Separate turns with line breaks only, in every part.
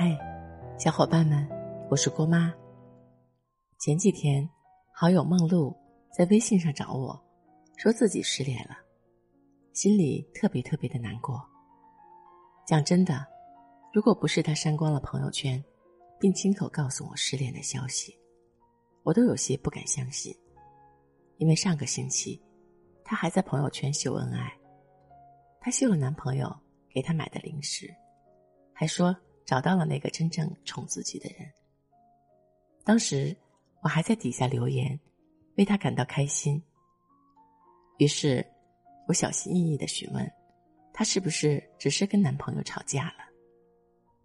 嗨，小伙伴们，我是郭妈。前几天，好友梦露在微信上找我，说自己失恋了，心里特别特别的难过。讲真的，如果不是他删光了朋友圈，并亲口告诉我失恋的消息，我都有些不敢相信。因为上个星期，她还在朋友圈秀恩爱，她秀了男朋友给她买的零食，还说。找到了那个真正宠自己的人。当时我还在底下留言，为他感到开心。于是，我小心翼翼的询问，他是不是只是跟男朋友吵架了？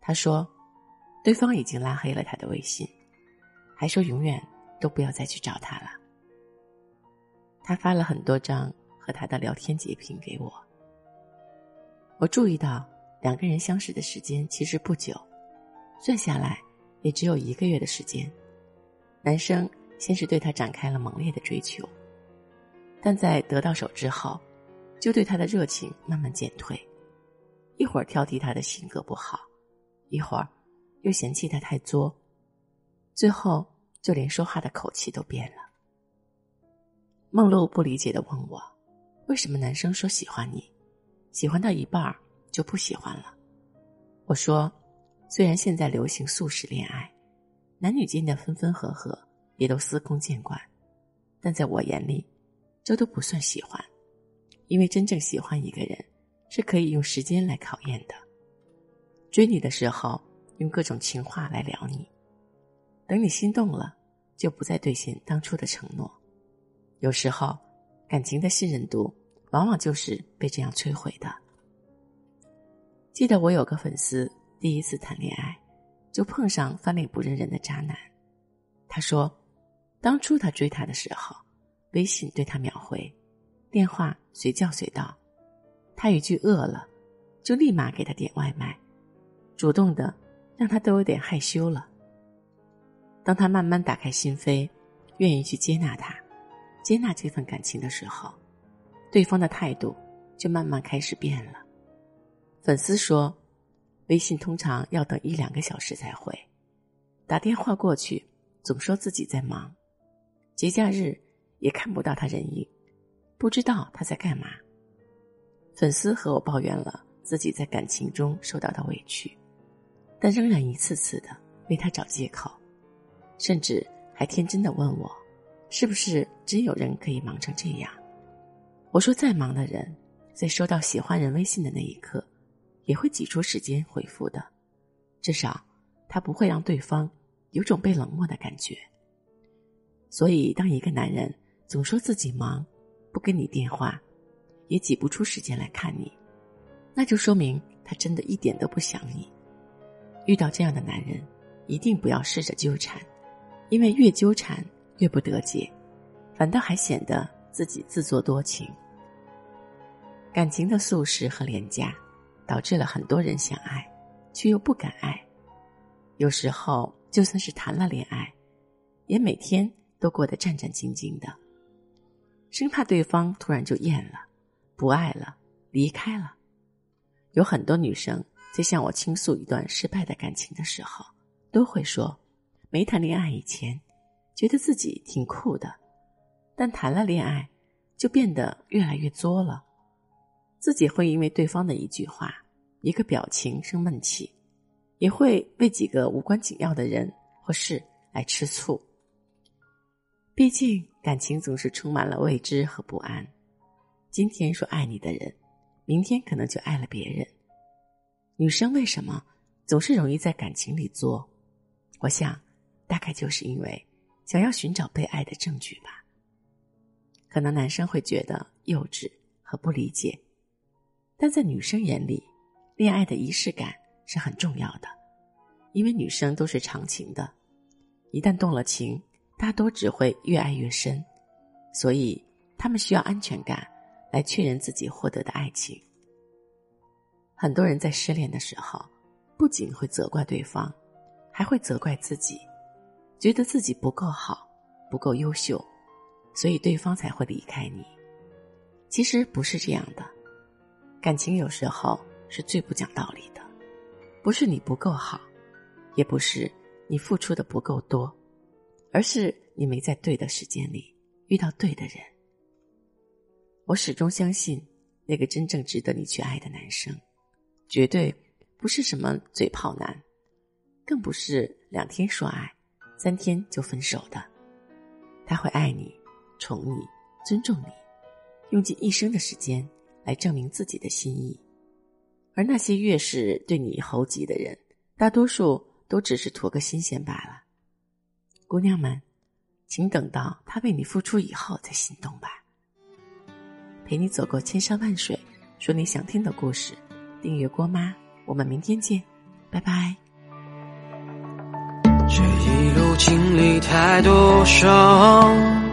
他说，对方已经拉黑了他的微信，还说永远都不要再去找他了。他发了很多张和他的聊天截屏给我，我注意到。两个人相识的时间其实不久，算下来也只有一个月的时间。男生先是对她展开了猛烈的追求，但在得到手之后，就对她的热情慢慢减退。一会儿挑剔她的性格不好，一会儿又嫌弃她太作，最后就连说话的口气都变了。梦露不理解的问我：“为什么男生说喜欢你，喜欢到一半儿？”就不喜欢了。我说，虽然现在流行速食恋爱，男女间的分分合合也都司空见惯，但在我眼里，这都不算喜欢。因为真正喜欢一个人，是可以用时间来考验的。追你的时候，用各种情话来撩你；等你心动了，就不再兑现当初的承诺。有时候，感情的信任度往往就是被这样摧毁的。记得我有个粉丝第一次谈恋爱，就碰上翻脸不认人的渣男。他说，当初他追她的时候，微信对他秒回，电话随叫随到。他一句饿了，就立马给他点外卖，主动的让他都有点害羞了。当他慢慢打开心扉，愿意去接纳他，接纳这份感情的时候，对方的态度就慢慢开始变了。粉丝说：“微信通常要等一两个小时才回，打电话过去总说自己在忙，节假日也看不到他人影，不知道他在干嘛。”粉丝和我抱怨了自己在感情中受到的委屈，但仍然一次次的为他找借口，甚至还天真的问我：“是不是真有人可以忙成这样？”我说：“再忙的人，在收到喜欢人微信的那一刻。”也会挤出时间回复的，至少他不会让对方有种被冷漠的感觉。所以，当一个男人总说自己忙，不跟你电话，也挤不出时间来看你，那就说明他真的一点都不想你。遇到这样的男人，一定不要试着纠缠，因为越纠缠越不得解，反倒还显得自己自作多情。感情的速食和廉价。导致了很多人想爱，却又不敢爱。有时候就算是谈了恋爱，也每天都过得战战兢兢的，生怕对方突然就厌了、不爱了、离开了。有很多女生在向我倾诉一段失败的感情的时候，都会说：没谈恋爱以前，觉得自己挺酷的，但谈了恋爱，就变得越来越作了。自己会因为对方的一句话、一个表情生闷气，也会为几个无关紧要的人或事来吃醋。毕竟感情总是充满了未知和不安。今天说爱你的人，明天可能就爱了别人。女生为什么总是容易在感情里作？我想，大概就是因为想要寻找被爱的证据吧。可能男生会觉得幼稚和不理解。但在女生眼里，恋爱的仪式感是很重要的，因为女生都是长情的，一旦动了情，大多只会越爱越深，所以他们需要安全感来确认自己获得的爱情。很多人在失恋的时候，不仅会责怪对方，还会责怪自己，觉得自己不够好，不够优秀，所以对方才会离开你。其实不是这样的。感情有时候是最不讲道理的，不是你不够好，也不是你付出的不够多，而是你没在对的时间里遇到对的人。我始终相信，那个真正值得你去爱的男生，绝对不是什么嘴炮男，更不是两天说爱，三天就分手的。他会爱你，宠你，尊重你，用尽一生的时间来证明自己的心意。而那些越是对你猴急的人，大多数都只是图个新鲜罢了。姑娘们，请等到他为你付出以后再心动吧。陪你走过千山万水，说你想听的故事。订阅郭妈，我们明天见，拜拜。
这一路经历太多伤，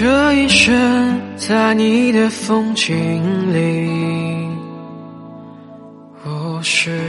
这一生在你的风景里，我是？